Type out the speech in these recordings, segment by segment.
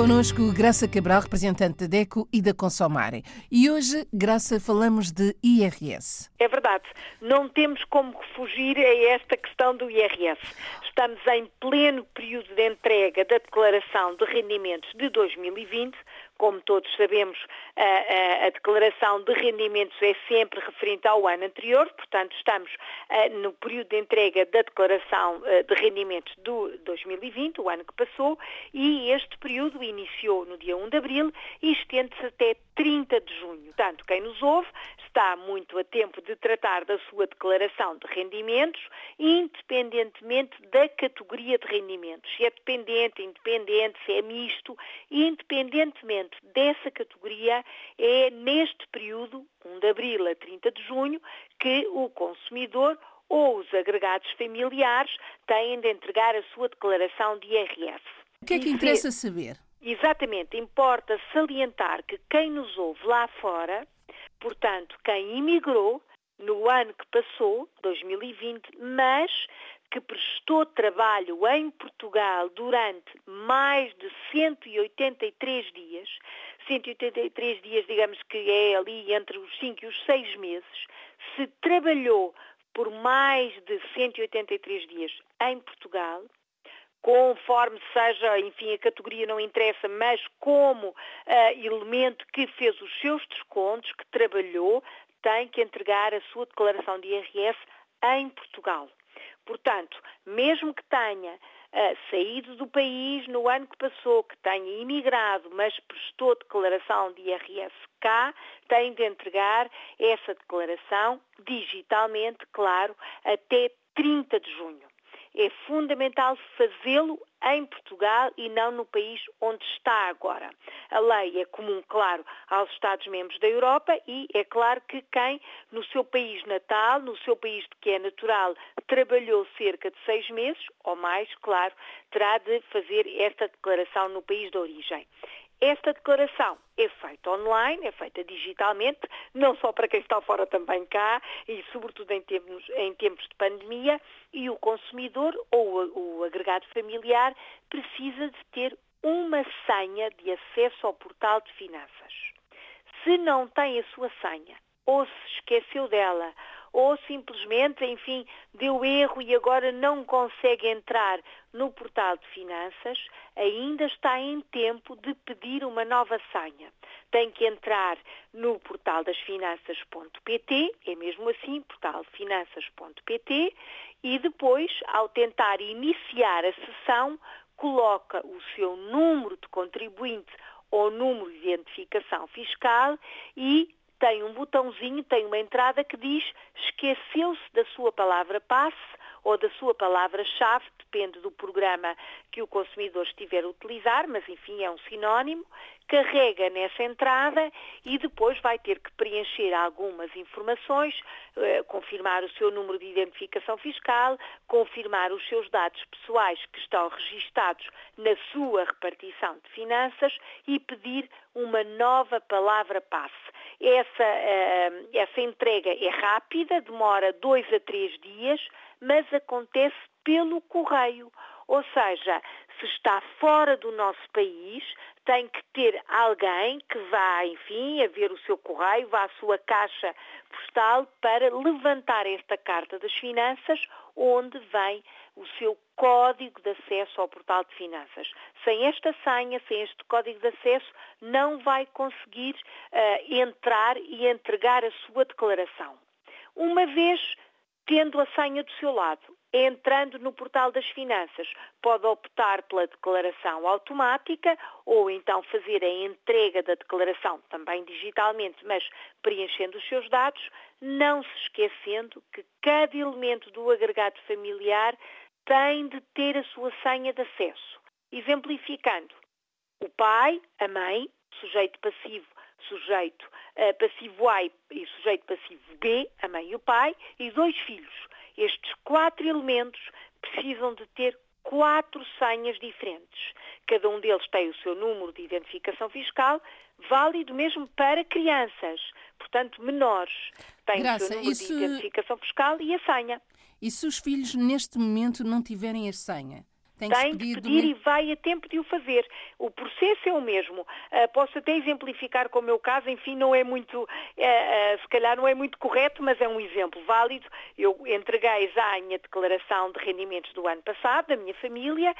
Conosco Graça Cabral, representante da DECO e da Consomare. E hoje, Graça, falamos de IRS. É verdade. Não temos como fugir a esta questão do IRS. Estamos em pleno período de entrega da declaração de rendimentos de 2020, como todos sabemos, a, a, a, declaração de rendimentos é sempre referente ao ano anterior, portanto, estamos a, no período de entrega da declaração de rendimentos do 2020, o ano que passou, e este período iniciou no dia 1 de abril e estende-se até 30 de junho. Portanto, quem nos ouve está muito a tempo de tratar da sua declaração de rendimentos, independentemente da categoria de rendimentos. Se é dependente, independente, se é misto, independentemente dessa categoria, é neste período, 1 de abril a 30 de junho, que o consumidor ou os agregados familiares têm de entregar a sua declaração de IRS. O que é que interessa saber? Exatamente, importa salientar que quem nos ouve lá fora, portanto, quem imigrou no ano que passou, 2020, mas que prestou trabalho em Portugal durante mais de 183 dias, 183 dias, digamos que é ali entre os 5 e os 6 meses, se trabalhou por mais de 183 dias em Portugal, conforme seja, enfim, a categoria não interessa, mas como uh, elemento que fez os seus descontos, que trabalhou, tem que entregar a sua declaração de IRS em Portugal. Portanto, mesmo que tenha saído do país no ano que passou, que tenha imigrado, mas prestou declaração de IRS cá, tem de entregar essa declaração digitalmente, claro, até 30 de junho. É fundamental fazê-lo em Portugal e não no país onde está agora. A lei é comum, claro, aos Estados-membros da Europa e é claro que quem no seu país natal, no seu país de que é natural, trabalhou cerca de seis meses ou mais, claro, terá de fazer esta declaração no país de origem. Esta declaração é feita online, é feita digitalmente, não só para quem está fora também cá, e sobretudo em tempos, em tempos de pandemia, e o consumidor ou o agregado familiar precisa de ter uma senha de acesso ao portal de finanças. Se não tem a sua senha, ou se esqueceu dela, ou simplesmente, enfim, deu erro e agora não consegue entrar no portal de finanças, ainda está em tempo de pedir uma nova senha. Tem que entrar no portal das finanças.pt, é mesmo assim, portal finanças.pt, e depois, ao tentar iniciar a sessão, coloca o seu número de contribuinte ou número de identificação fiscal e tem um botãozinho, tem uma entrada que diz esqueceu-se da sua palavra passe ou da sua palavra-chave, depende do programa que o consumidor estiver a utilizar, mas enfim é um sinónimo, carrega nessa entrada e depois vai ter que preencher algumas informações, eh, confirmar o seu número de identificação fiscal, confirmar os seus dados pessoais que estão registados na sua repartição de finanças e pedir uma nova palavra passe. Essa, uh, essa entrega é rápida, demora dois a três dias, mas acontece pelo correio. Ou seja, se está fora do nosso país, tem que ter alguém que vá, enfim, a ver o seu correio, vá à sua caixa postal para levantar esta carta das finanças, onde vem o seu código de acesso ao portal de finanças. Sem esta senha, sem este código de acesso, não vai conseguir uh, entrar e entregar a sua declaração. Uma vez tendo a senha do seu lado, entrando no portal das finanças, pode optar pela declaração automática ou então fazer a entrega da declaração também digitalmente, mas preenchendo os seus dados, não se esquecendo que cada elemento do agregado familiar tem de ter a sua senha de acesso. Exemplificando, o pai, a mãe, sujeito passivo, sujeito uh, passivo A e sujeito passivo B, a mãe e o pai, e dois filhos. Estes quatro elementos precisam de ter quatro senhas diferentes. Cada um deles tem o seu número de identificação fiscal, válido mesmo para crianças, portanto menores. Tem Graça, o seu número isso... de identificação fiscal e a senha. E se os filhos neste momento não tiverem a senha? Tem, tem que pedir e vai a tempo de o fazer. O processo é o mesmo. Uh, posso até exemplificar com o meu caso, enfim, não é muito, uh, uh, se calhar não é muito correto, mas é um exemplo válido. Eu entreguei já a minha declaração de rendimentos do ano passado, da minha família,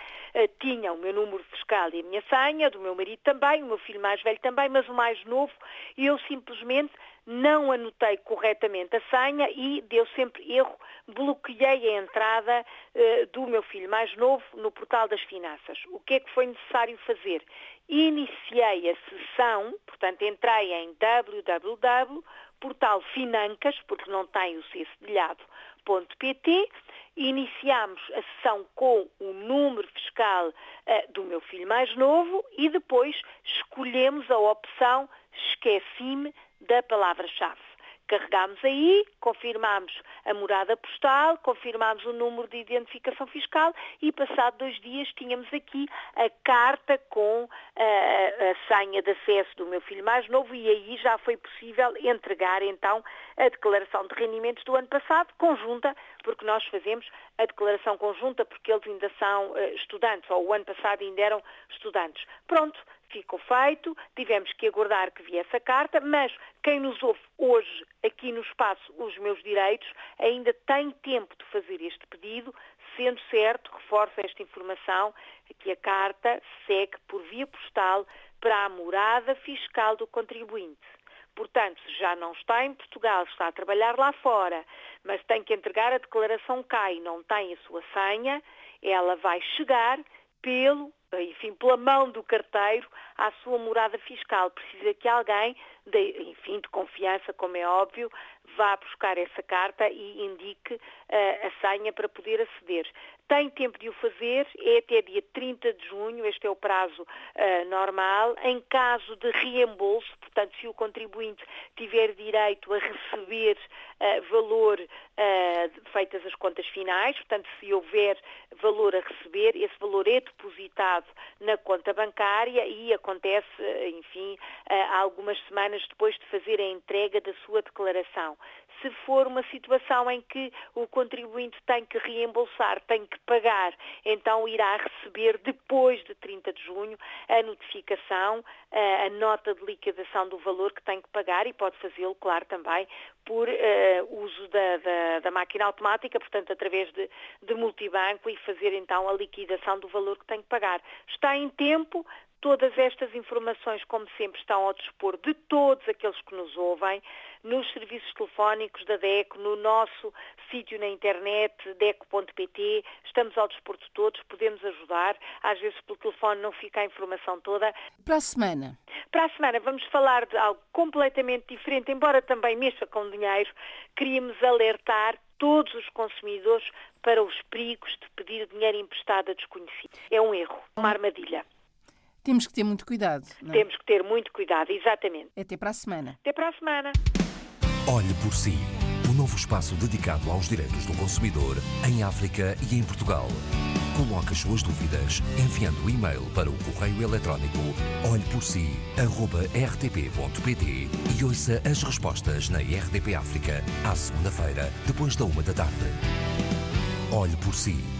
tinha o meu número fiscal e a minha senha, do meu marido também, o meu filho mais velho também, mas o mais novo, e eu simplesmente não anotei corretamente a senha e deu sempre erro, bloqueei a entrada uh, do meu filho mais novo no portal das finanças. O que é que foi necessário fazer? Iniciei a sessão, portanto entrei em www.portalfinancas, porque não tem o C iniciamos a sessão com o número fiscal uh, do meu filho mais novo e depois escolhemos a opção esqueci-me da palavra-chave. Carregámos aí, confirmámos a morada postal, confirmámos o número de identificação fiscal e, passado dois dias, tínhamos aqui a carta com a, a senha de acesso do meu filho mais novo e aí já foi possível entregar, então, a declaração de rendimentos do ano passado, conjunta, porque nós fazemos a declaração conjunta porque eles ainda são uh, estudantes, ou o ano passado ainda eram estudantes. Pronto, ficou feito, tivemos que aguardar que viesse a carta, mas quem nos ouve hoje aqui no espaço Os Meus Direitos ainda tem tempo de fazer este pedido, sendo certo, reforço esta informação, que a carta segue por via postal para a morada fiscal do contribuinte. Portanto, se já não está em Portugal, está a trabalhar lá fora, mas tem que entregar a declaração cá e não tem a sua senha, ela vai chegar pelo enfim, pela mão do carteiro à sua morada fiscal. Precisa que alguém, de, enfim, de confiança, como é óbvio, vá buscar essa carta e indique uh, a senha para poder aceder. Tem tempo de o fazer, é até dia 30 de junho, este é o prazo uh, normal. Em caso de reembolso, portanto, se o contribuinte tiver direito a receber uh, valor feitas as contas finais, portanto, se houver valor a receber, esse valor é depositado na conta bancária e acontece, enfim, algumas semanas depois de fazer a entrega da sua declaração se for uma situação em que o contribuinte tem que reembolsar, tem que pagar, então irá receber depois de 30 de junho a notificação, a nota de liquidação do valor que tem que pagar e pode fazê-lo, claro, também por uh, uso da, da, da, máquina automática, portanto, através de, de multibanco e fazer então a liquidação do valor que tem que pagar. Está em tempo, Todas estas informações, como sempre, estão ao dispor de todos aqueles que nos ouvem, nos serviços telefónicos da DECO, no nosso sítio na internet, deco.pt. Estamos ao dispor de todos, podemos ajudar. Às vezes, pelo telefone, não fica a informação toda. Para a semana? Para a semana, vamos falar de algo completamente diferente, embora também mexa com dinheiro. Queríamos alertar todos os consumidores para os perigos de pedir dinheiro emprestado a desconhecidos. É um erro, uma armadilha. Temos que ter muito cuidado. É? Temos que ter muito cuidado, exatamente. Até para a semana. Até para a semana. Olhe por si. O um novo espaço dedicado aos direitos do consumidor em África e em Portugal. Coloque as suas dúvidas enviando o um e-mail para o correio eletrónico olheporsi.rtp.pt e ouça as respostas na RDP África à segunda-feira, depois da uma da tarde. Olhe por si